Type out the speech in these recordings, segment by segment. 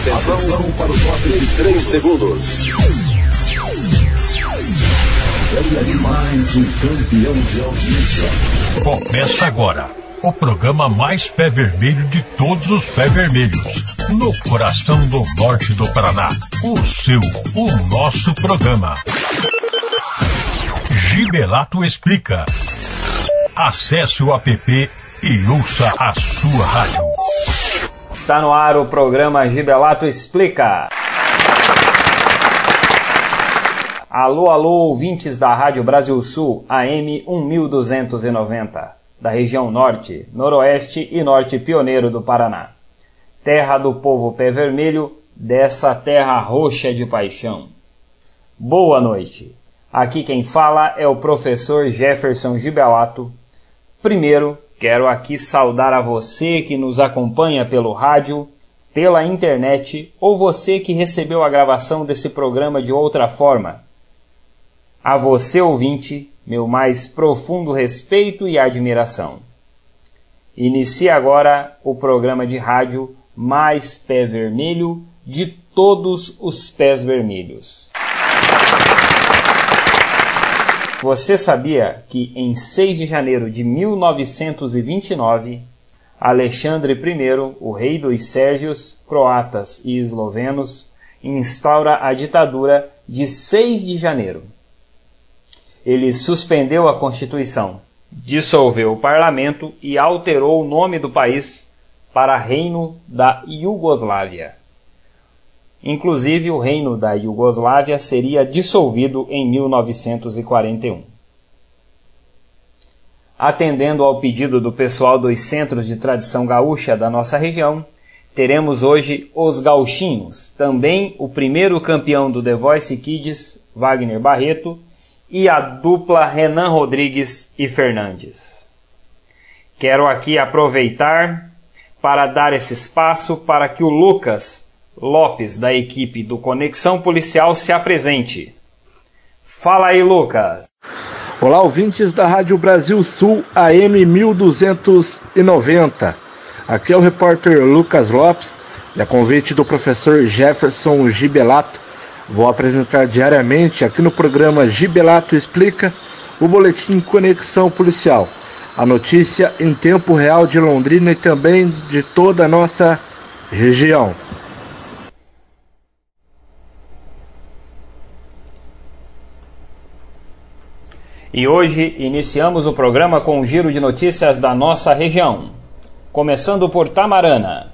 Atenção, Atenção para o top de 3 segundos. É mais um campeão de audiência. Começa agora o programa mais pé vermelho de todos os pé vermelhos. No coração do norte do Paraná. O seu, o nosso programa. Gibelato Explica. Acesse o app e ouça a sua rádio. Está no ar o programa Gibelato Explica. Alô, alô, ouvintes da Rádio Brasil Sul, AM 1290, da região norte, noroeste e norte pioneiro do Paraná. Terra do povo pé vermelho, dessa terra roxa de paixão. Boa noite. Aqui quem fala é o professor Jefferson Gibelato. Primeiro, Quero aqui saudar a você que nos acompanha pelo rádio, pela internet ou você que recebeu a gravação desse programa de outra forma. A você, ouvinte, meu mais profundo respeito e admiração. Inicie agora o programa de rádio mais pé vermelho de todos os pés vermelhos. Você sabia que em 6 de janeiro de 1929, Alexandre I, o rei dos sérvios, croatas e eslovenos, instaura a ditadura de 6 de janeiro. Ele suspendeu a Constituição, dissolveu o parlamento e alterou o nome do país para Reino da Iugoslávia. Inclusive, o reino da Iugoslávia seria dissolvido em 1941. Atendendo ao pedido do pessoal dos centros de tradição gaúcha da nossa região, teremos hoje os Gauchinhos, também o primeiro campeão do The Voice Kids, Wagner Barreto, e a dupla Renan Rodrigues e Fernandes. Quero aqui aproveitar para dar esse espaço para que o Lucas Lopes, da equipe do Conexão Policial, se apresente. Fala aí, Lucas. Olá, ouvintes da Rádio Brasil Sul AM 1290. Aqui é o repórter Lucas Lopes e a convite do professor Jefferson Gibelato, vou apresentar diariamente aqui no programa Gibelato Explica o boletim Conexão Policial, a notícia em tempo real de Londrina e também de toda a nossa região. E hoje iniciamos o programa com um giro de notícias da nossa região. Começando por Tamarana.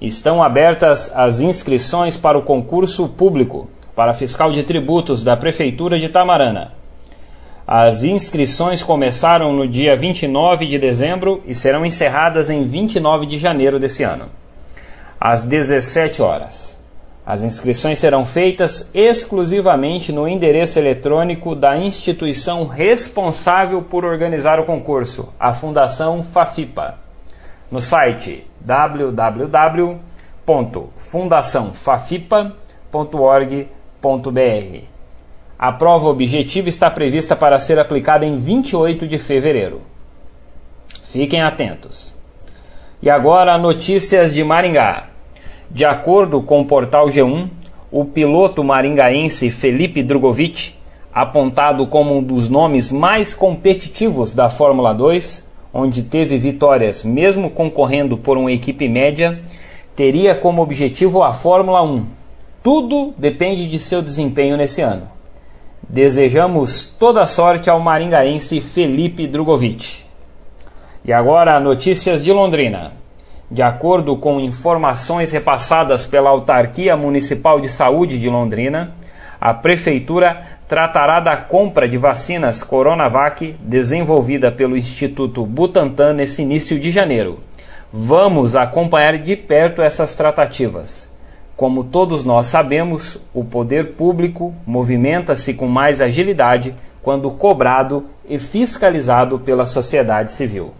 Estão abertas as inscrições para o concurso público para fiscal de tributos da Prefeitura de Tamarana. As inscrições começaram no dia 29 de dezembro e serão encerradas em 29 de janeiro desse ano, às 17 horas. As inscrições serão feitas exclusivamente no endereço eletrônico da instituição responsável por organizar o concurso, a Fundação Fafipa, no site www.fundaçãofafipa.org.br. A prova objetiva está prevista para ser aplicada em 28 de fevereiro. Fiquem atentos. E agora, notícias de Maringá. De acordo com o portal G1, o piloto maringaense Felipe Drogovic, apontado como um dos nomes mais competitivos da Fórmula 2, onde teve vitórias mesmo concorrendo por uma equipe média, teria como objetivo a Fórmula 1. Tudo depende de seu desempenho nesse ano. Desejamos toda sorte ao maringaense Felipe Drogovic. E agora, notícias de Londrina. De acordo com informações repassadas pela Autarquia Municipal de Saúde de Londrina, a Prefeitura tratará da compra de vacinas Coronavac desenvolvida pelo Instituto Butantan nesse início de janeiro. Vamos acompanhar de perto essas tratativas. Como todos nós sabemos, o poder público movimenta-se com mais agilidade quando cobrado e fiscalizado pela sociedade civil.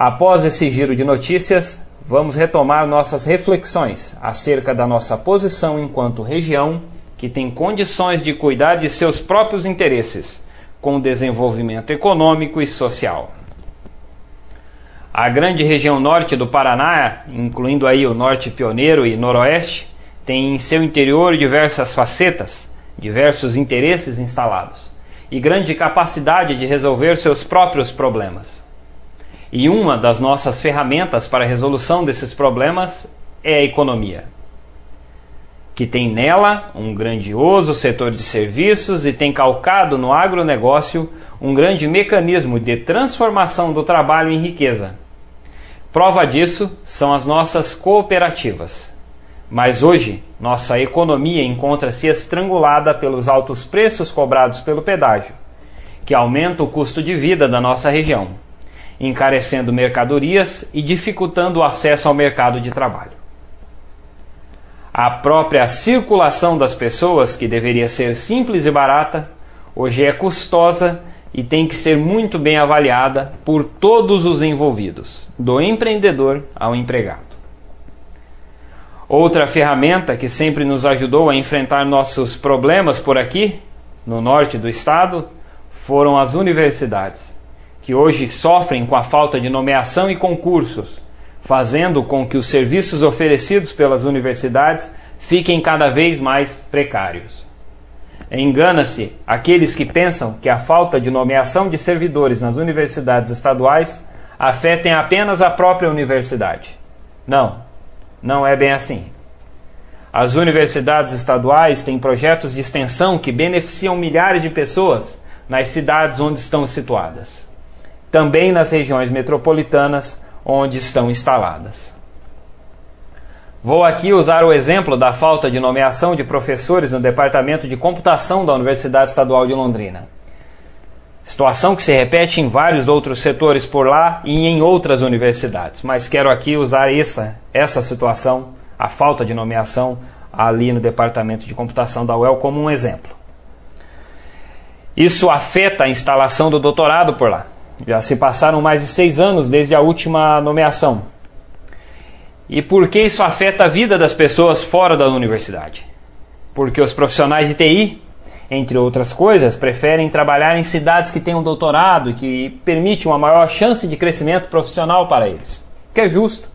Após esse giro de notícias, vamos retomar nossas reflexões acerca da nossa posição enquanto região que tem condições de cuidar de seus próprios interesses, com desenvolvimento econômico e social. A grande região norte do Paraná, incluindo aí o norte pioneiro e noroeste, tem em seu interior diversas facetas, diversos interesses instalados e grande capacidade de resolver seus próprios problemas. E uma das nossas ferramentas para a resolução desses problemas é a economia, que tem nela um grandioso setor de serviços e tem calcado no agronegócio um grande mecanismo de transformação do trabalho em riqueza. Prova disso são as nossas cooperativas. Mas hoje, nossa economia encontra-se estrangulada pelos altos preços cobrados pelo pedágio, que aumenta o custo de vida da nossa região, encarecendo mercadorias e dificultando o acesso ao mercado de trabalho. A própria circulação das pessoas, que deveria ser simples e barata, hoje é custosa e tem que ser muito bem avaliada por todos os envolvidos, do empreendedor ao empregado. Outra ferramenta que sempre nos ajudou a enfrentar nossos problemas por aqui, no norte do estado, foram as universidades, que hoje sofrem com a falta de nomeação e concursos, fazendo com que os serviços oferecidos pelas universidades fiquem cada vez mais precários. Engana-se aqueles que pensam que a falta de nomeação de servidores nas universidades estaduais afetem apenas a própria universidade. Não, não é bem assim. As universidades estaduais têm projetos de extensão que beneficiam milhares de pessoas nas cidades onde estão situadas, também nas regiões metropolitanas onde estão instaladas. Vou aqui usar o exemplo da falta de nomeação de professores no Departamento de Computação da Universidade Estadual de Londrina. Situação que se repete em vários outros setores por lá e em outras universidades, mas quero aqui usar essa, essa situação, a falta de nomeação ali no Departamento de Computação da UEL, como um exemplo. Isso afeta a instalação do doutorado por lá. Já se passaram mais de seis anos desde a última nomeação, e por que isso afeta a vida das pessoas fora da universidade? Porque os profissionais de TI, entre outras coisas, preferem trabalhar em cidades que têm um doutorado que permite uma maior chance de crescimento profissional para eles, que é justo.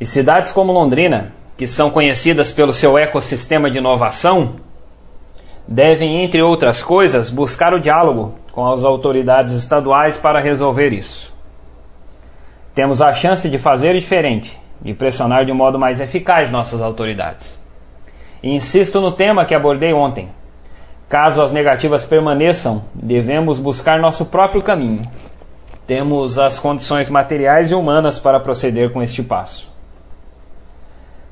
E cidades como Londrina, que são conhecidas pelo seu ecossistema de inovação, devem, entre outras coisas, buscar o diálogo com as autoridades estaduais para resolver isso. Temos a chance de fazer diferente, de pressionar de um modo mais eficaz nossas autoridades. E insisto no tema que abordei ontem. Caso as negativas permaneçam, devemos buscar nosso próprio caminho. Temos as condições materiais e humanas para proceder com este passo.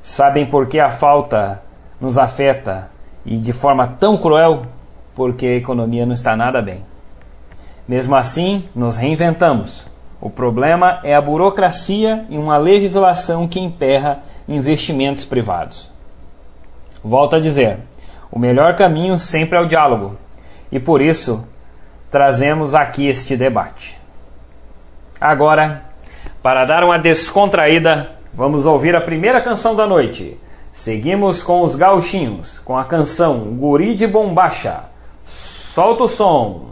Sabem por que a falta nos afeta e de forma tão cruel? Porque a economia não está nada bem. Mesmo assim, nos reinventamos o problema é a burocracia e uma legislação que emperra investimentos privados. Volto a dizer, o melhor caminho sempre é o diálogo, e por isso trazemos aqui este debate. Agora, para dar uma descontraída, vamos ouvir a primeira canção da noite. Seguimos com os gauchinhos, com a canção Guri de Bombacha. Solta o som!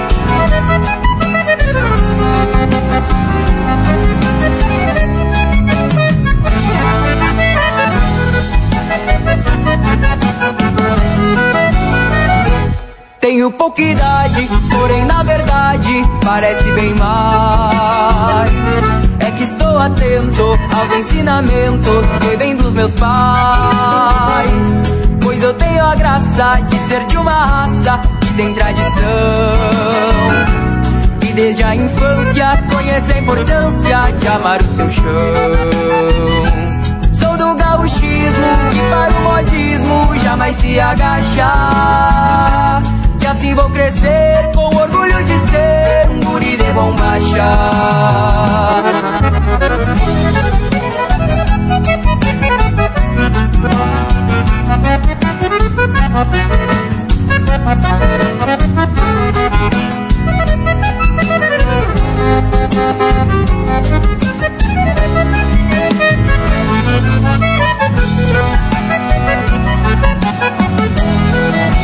Tenho pouca idade, porém na verdade parece bem mais. É que estou atento aos ensinamentos que vêm dos meus pais. Pois eu tenho a graça de ser de uma raça que tem tradição. E desde a infância conhece a importância de amar o seu chão. Sou do gauchismo que para o modismo jamais se agacha assim vou crescer com orgulho de ser um guri de bombacha.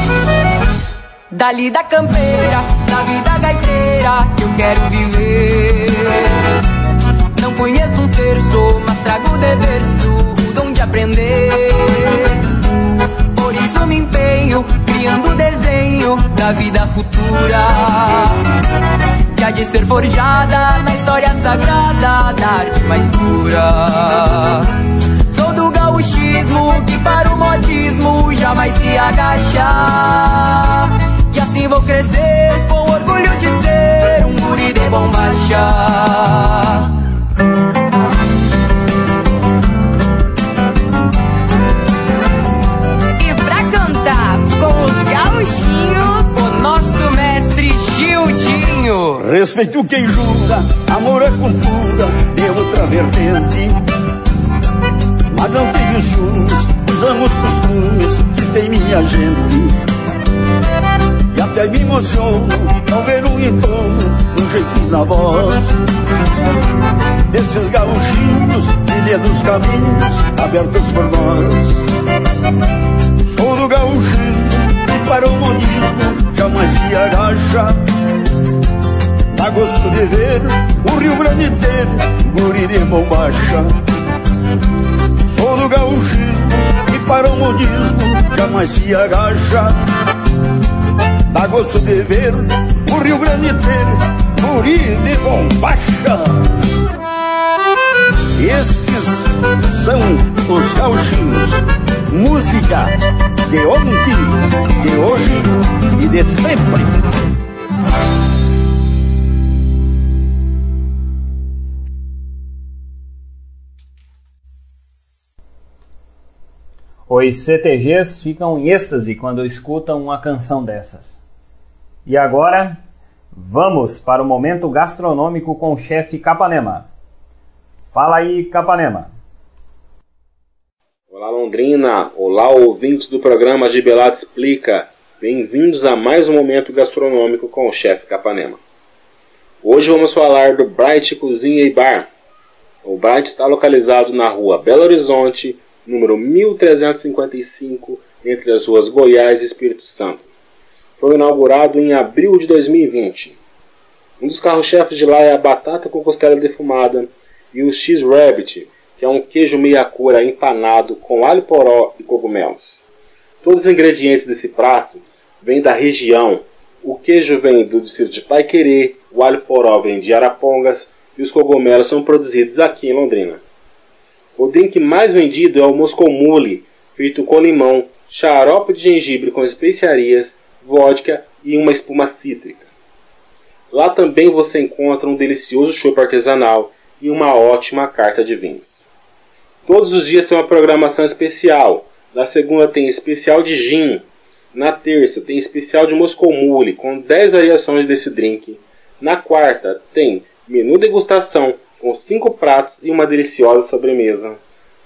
Música Dali da campeira, da vida gaiteira que eu quero viver. Não conheço um terço, mas trago de berço o dom de aprender. Por isso me empenho, criando o desenho da vida futura. Que há de ser forjada na história sagrada da arte mais pura. Sou do gauchismo que para o modismo jamais se agachar. E assim vou crescer com orgulho de ser um guri de bombacha. E pra cantar com os gauchinhos, O nosso mestre Gildinho. Respeito quem jura, amor é cultura de outra vertente. Mas não tenho ciúmes, usamos costumes que tem minha gente. Até me emociono ao ver um entorno, um jeito na voz. Desses gauchinhos, filha dos caminhos abertos por nós. Sou do gauchinho que para o modismo jamais se agacha. Dá gosto de ver o Rio Grande ter guri de bombacha. Sou do gauchismo que para o modismo jamais se agacha. Gosto de ver o Rio Grande ter guri de bombacha. Estes são os gauchinhos. Música de ontem, de hoje e de sempre. Os CTGs ficam em êxtase quando escutam uma canção dessas. E agora, vamos para o momento gastronômico com o chefe Capanema. Fala aí, Capanema. Olá Londrina, olá ouvintes do programa Gibelato Explica. Bem-vindos a mais um momento gastronômico com o chefe Capanema. Hoje vamos falar do Bright Cozinha e Bar. O Bright está localizado na rua Belo Horizonte, número 1355, entre as ruas Goiás e Espírito Santo. Foi inaugurado em abril de 2020. Um dos carros-chefes de lá é a batata com costela defumada e o X-Rabbit, que é um queijo meia-cura empanado com alho poró e cogumelos. Todos os ingredientes desse prato vêm da região. O queijo vem do distrito de Paiquerê, o alho poró vem de Arapongas e os cogumelos são produzidos aqui em Londrina. O drink mais vendido é o Moscow Mule, feito com limão, xarope de gengibre com especiarias, vodka e uma espuma cítrica. Lá também você encontra um delicioso chopp artesanal e uma ótima carta de vinhos. Todos os dias tem uma programação especial. Na segunda tem especial de gin. Na terça tem especial de Moscow Mule com 10 variações desse drink. Na quarta tem menu degustação com 5 pratos e uma deliciosa sobremesa.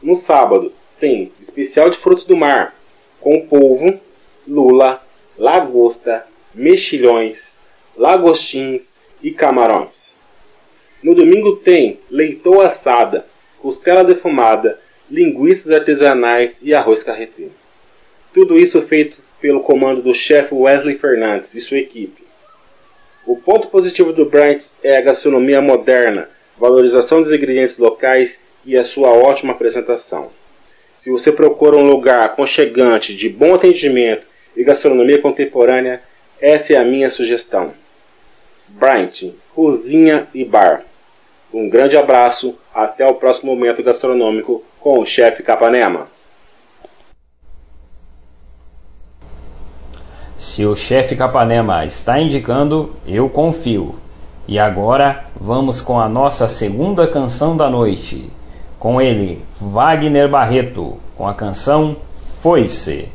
No sábado tem especial de frutos do mar com polvo, lula, lagosta, mexilhões, lagostins e camarões. No domingo tem leitoa assada, costela defumada, linguiças artesanais e arroz carreteiro. Tudo isso feito pelo comando do chefe Wesley Fernandes e sua equipe. O ponto positivo do Brands é a gastronomia moderna, valorização dos ingredientes locais e a sua ótima apresentação. Se você procura um lugar aconchegante, de bom atendimento e gastronomia contemporânea, essa é a minha sugestão. Bryant, Cozinha e Bar. Um grande abraço, até o próximo momento gastronômico com o chefe Capanema. Se o chefe Capanema está indicando, eu confio. E agora vamos com a nossa segunda canção da noite. Com ele, Wagner Barreto, com a canção Foi-se.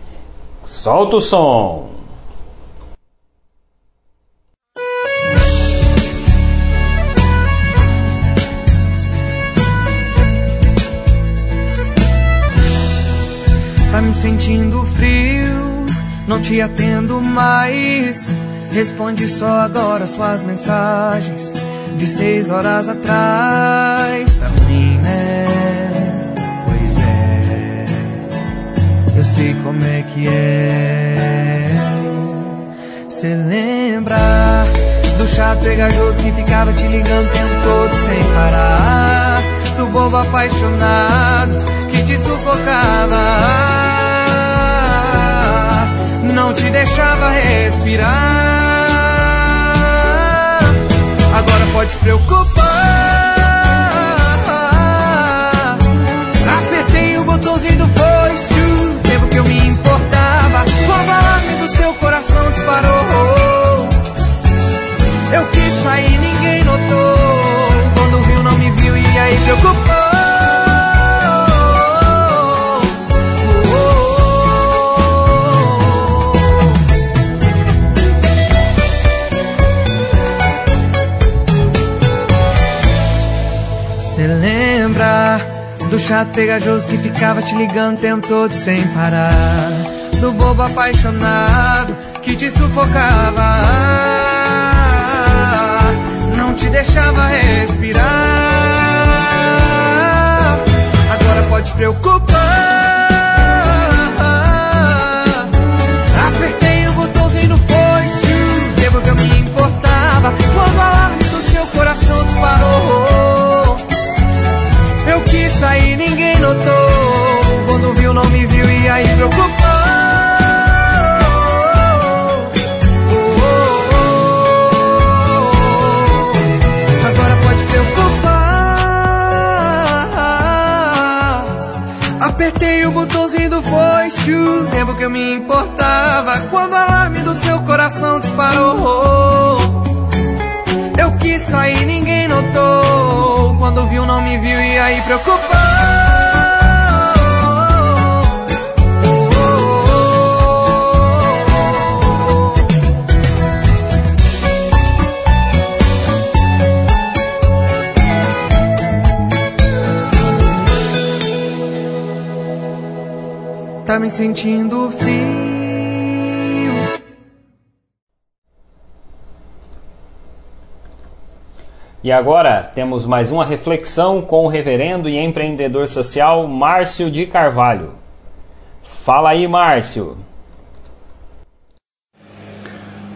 Solta o som! Tá me sentindo frio, não te atendo mais. Responde só agora suas mensagens de seis horas atrás. Tá ruim, sei como é que é. Cê lembra do chato pegajoso que ficava te ligando o tempo todo sem parar? Do bobo apaixonado que te sufocava, não te deixava respirar. Agora pode se preocupar. Apertei o botãozinho do foice, o tempo que eu me importava. O alarme do seu coração disparou, eu quis sair, ninguém notou. Quando viu, não me viu e aí preocupou. Chato pegajoso que ficava te ligando o tempo todo sem parar? Do bobo apaixonado que te sufocava, não te deixava respirar. Agora pode se preocupar. Apertei o botãozinho do foice, o tempo que eu me importava. Quando o alarme do seu coração disparou. Eu quis sair, ninguém notou. Quando viu, não me viu e aí preocupou. Me sentindo frio. E agora temos mais uma reflexão com o reverendo e empreendedor social Márcio de Carvalho. Fala aí, Márcio.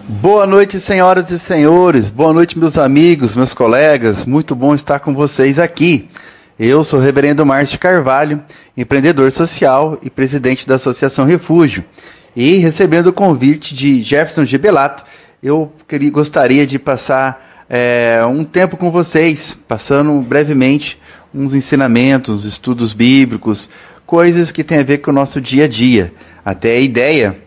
Boa noite, senhoras e senhores. Boa noite, meus amigos, meus colegas. Muito bom estar com vocês aqui. Eu sou o reverendo Márcio Carvalho, empreendedor social e presidente da Associação Refúgio. E recebendo o convite de Jefferson Gebelato, eu queria, gostaria de passar é, um tempo com vocês, passando brevemente uns ensinamentos, estudos bíblicos, coisas que têm a ver com o nosso dia a dia. Até a ideia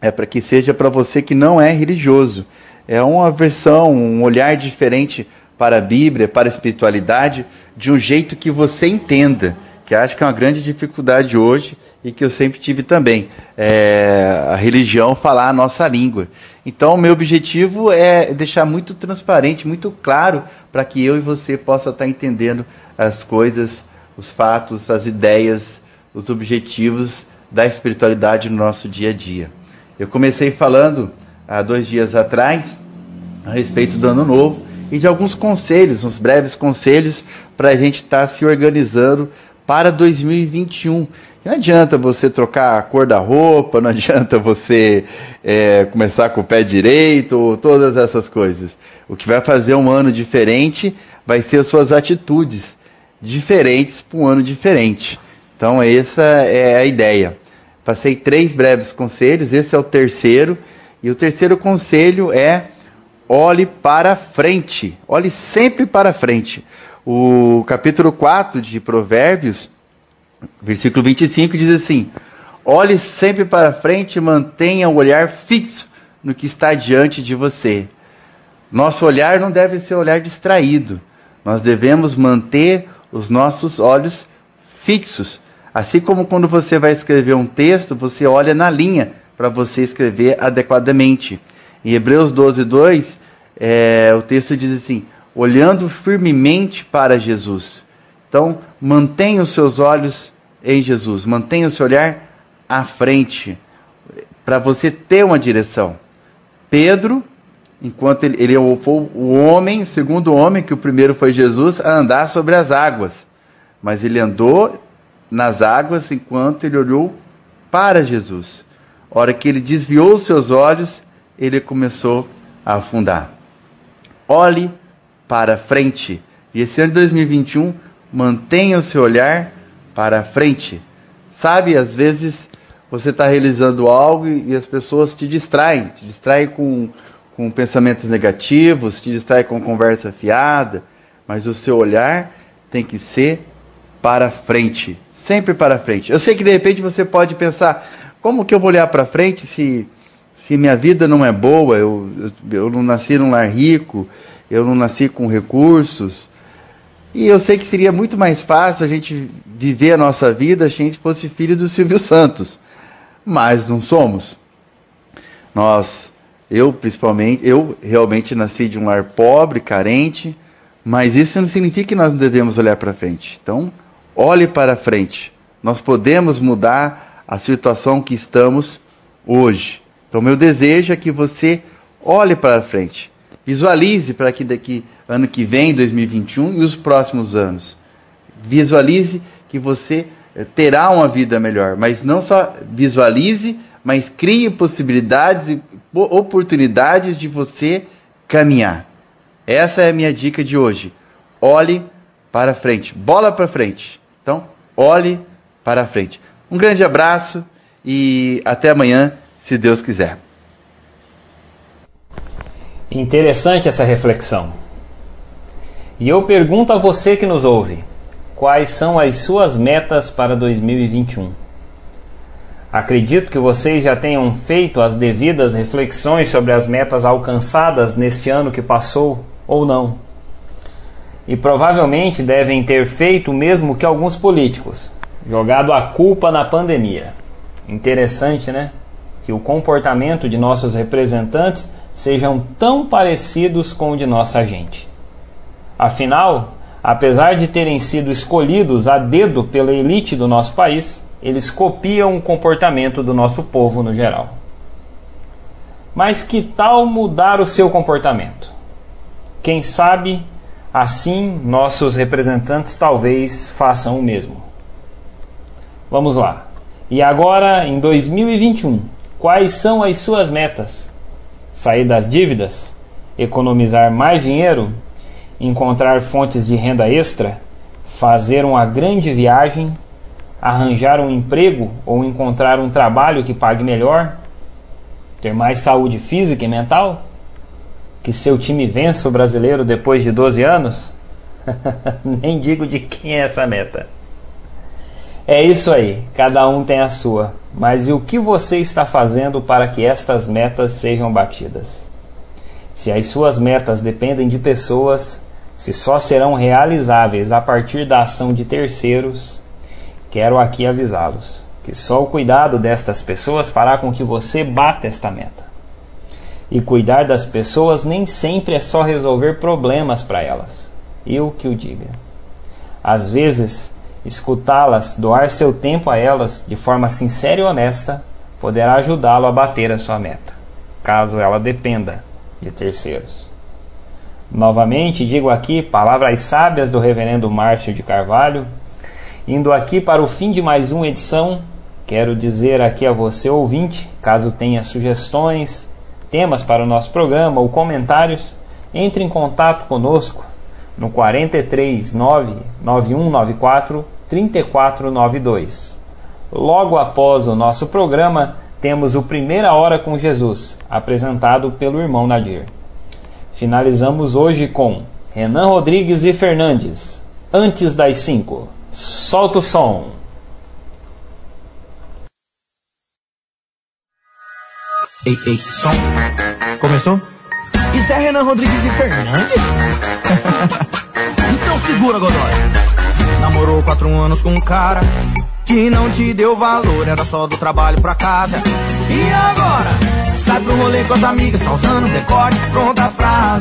é para que seja para você que não é religioso. É uma versão, um olhar diferente para a Bíblia, para a espiritualidade, de um jeito que você entenda, que acho que é uma grande dificuldade hoje e que eu sempre tive também. É, a religião falar a nossa língua. Então, o meu objetivo é deixar muito transparente, muito claro, para que eu e você possa estar entendendo as coisas, os fatos, as ideias, os objetivos da espiritualidade no nosso dia a dia. Eu comecei falando há dois dias atrás a respeito do ano novo e de alguns conselhos, uns breves conselhos para a gente estar tá se organizando para 2021. Não adianta você trocar a cor da roupa, não adianta você é, começar com o pé direito, todas essas coisas. O que vai fazer um ano diferente vai ser as suas atitudes diferentes para um ano diferente. Então, essa é a ideia. Passei três breves conselhos, esse é o terceiro. E o terceiro conselho é olhe para frente, olhe sempre para frente. O capítulo 4 de Provérbios, versículo 25, diz assim: Olhe sempre para frente e mantenha o olhar fixo no que está diante de você. Nosso olhar não deve ser olhar distraído. Nós devemos manter os nossos olhos fixos. Assim como quando você vai escrever um texto, você olha na linha para você escrever adequadamente. Em Hebreus 12, 2, é, o texto diz assim: olhando firmemente para Jesus. Então, mantenha os seus olhos em Jesus, mantenha o seu olhar à frente, para você ter uma direção. Pedro, enquanto ele, ele foi o homem, o segundo homem, que o primeiro foi Jesus, a andar sobre as águas. Mas ele andou nas águas enquanto ele olhou para Jesus. A hora que ele desviou os seus olhos, ele começou a afundar. Olhe para frente. E esse ano de 2021, mantenha o seu olhar para frente. Sabe, às vezes você está realizando algo e as pessoas te distraem, te distraem com, com pensamentos negativos, te distraem com conversa fiada, mas o seu olhar tem que ser para frente, sempre para frente. Eu sei que de repente você pode pensar, como que eu vou olhar para frente se se minha vida não é boa, eu, eu, não nasci num lar rico, eu não nasci com recursos. E eu sei que seria muito mais fácil a gente viver a nossa vida se a gente fosse filho do Silvio Santos. Mas não somos. Nós, eu principalmente, eu realmente nasci de um lar pobre, carente, mas isso não significa que nós não devemos olhar para frente. Então, olhe para frente. Nós podemos mudar a situação que estamos hoje. Então, meu desejo é que você olhe para frente. Visualize para que daqui ano que vem, 2021 e os próximos anos. Visualize que você eh, terá uma vida melhor, mas não só visualize, mas crie possibilidades e oportunidades de você caminhar. Essa é a minha dica de hoje. Olhe para frente, bola para frente. Então, olhe para frente. Um grande abraço e até amanhã, se Deus quiser. Interessante essa reflexão. E eu pergunto a você que nos ouve: quais são as suas metas para 2021? Acredito que vocês já tenham feito as devidas reflexões sobre as metas alcançadas neste ano que passou ou não. E provavelmente devem ter feito o mesmo que alguns políticos, jogado a culpa na pandemia. Interessante, né? Que o comportamento de nossos representantes sejam tão parecidos com o de nossa gente. Afinal, apesar de terem sido escolhidos a dedo pela elite do nosso país, eles copiam o comportamento do nosso povo no geral. Mas que tal mudar o seu comportamento? Quem sabe assim nossos representantes talvez façam o mesmo. Vamos lá. E agora, em 2021, quais são as suas metas? sair das dívidas, economizar mais dinheiro, encontrar fontes de renda extra, fazer uma grande viagem, arranjar um emprego ou encontrar um trabalho que pague melhor, ter mais saúde física e mental, que seu time vença o brasileiro depois de 12 anos? Nem digo de quem é essa meta. É isso aí, cada um tem a sua. Mas e o que você está fazendo para que estas metas sejam batidas? Se as suas metas dependem de pessoas, se só serão realizáveis a partir da ação de terceiros, quero aqui avisá-los que só o cuidado destas pessoas fará com que você bata esta meta. E cuidar das pessoas nem sempre é só resolver problemas para elas. Eu que o diga. Às vezes, escutá-las, doar seu tempo a elas de forma sincera e honesta, poderá ajudá-lo a bater a sua meta, caso ela dependa de terceiros. Novamente, digo aqui palavras sábias do reverendo Márcio de Carvalho. Indo aqui para o fim de mais uma edição, quero dizer aqui a você, ouvinte, caso tenha sugestões, temas para o nosso programa ou comentários, entre em contato conosco no 43 99194 3492. Logo após o nosso programa, temos o Primeira Hora com Jesus, apresentado pelo irmão Nadir. Finalizamos hoje com Renan Rodrigues e Fernandes, antes das 5. Solta o som! Ei, ei, som. Começou? Isso é Renan Rodrigues e Fernandes? então segura, Godoy. Namorou quatro anos com um cara que não te deu valor, era só do trabalho pra casa. E agora? Sai pro rolê com as amigas, só usando decote, pronta pra.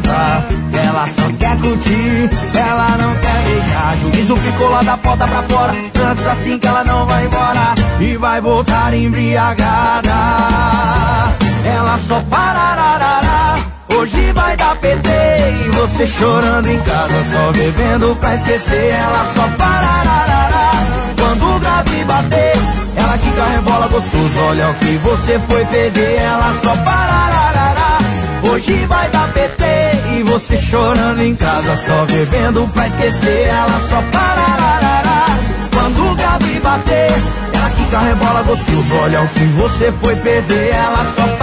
Ela só quer curtir, ela não quer beijar. Juízo ficou lá da porta pra fora, antes assim que ela não vai embora. E vai voltar embriagada. Ela só parararará. Hoje vai dar PT e você chorando em casa, só bebendo pra esquecer. Ela só parararará quando o grave bater. Ela que rebola gostoso, olha o que você foi perder. Ela só parararará Hoje vai dar PT e você chorando em casa, só bebendo pra esquecer. Ela só parararará quando o Gabi bater. Ela que carrebola gostoso, olha o que você foi perder. Ela só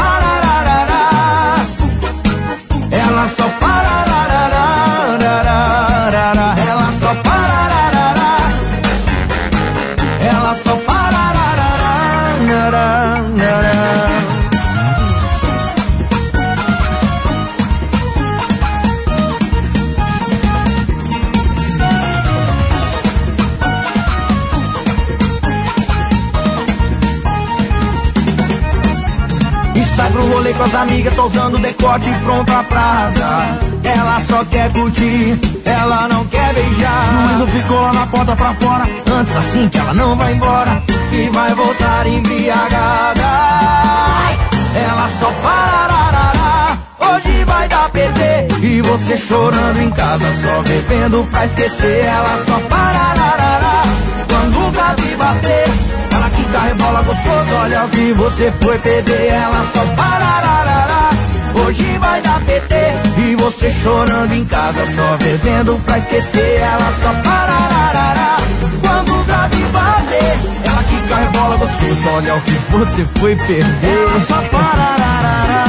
tô usando decote pronta pra arrasar. Ela só quer curtir, ela não quer beijar. Mas eu fico lá na porta pra fora, antes assim que ela não vai embora. E vai voltar embriagada. Ela só parararará, hoje vai dar PT. E você chorando em casa, só bebendo pra esquecer. Ela só parararará, quando o Gabi bater. Carrebola gostoso, olha o que você foi perder. Ela só parararará. Hoje vai dar PT e você chorando em casa, só bebendo pra esquecer. Ela só parararará. Quando o grave bater, ela que carrebola gostoso, olha o que você foi perder. Ela só parararará.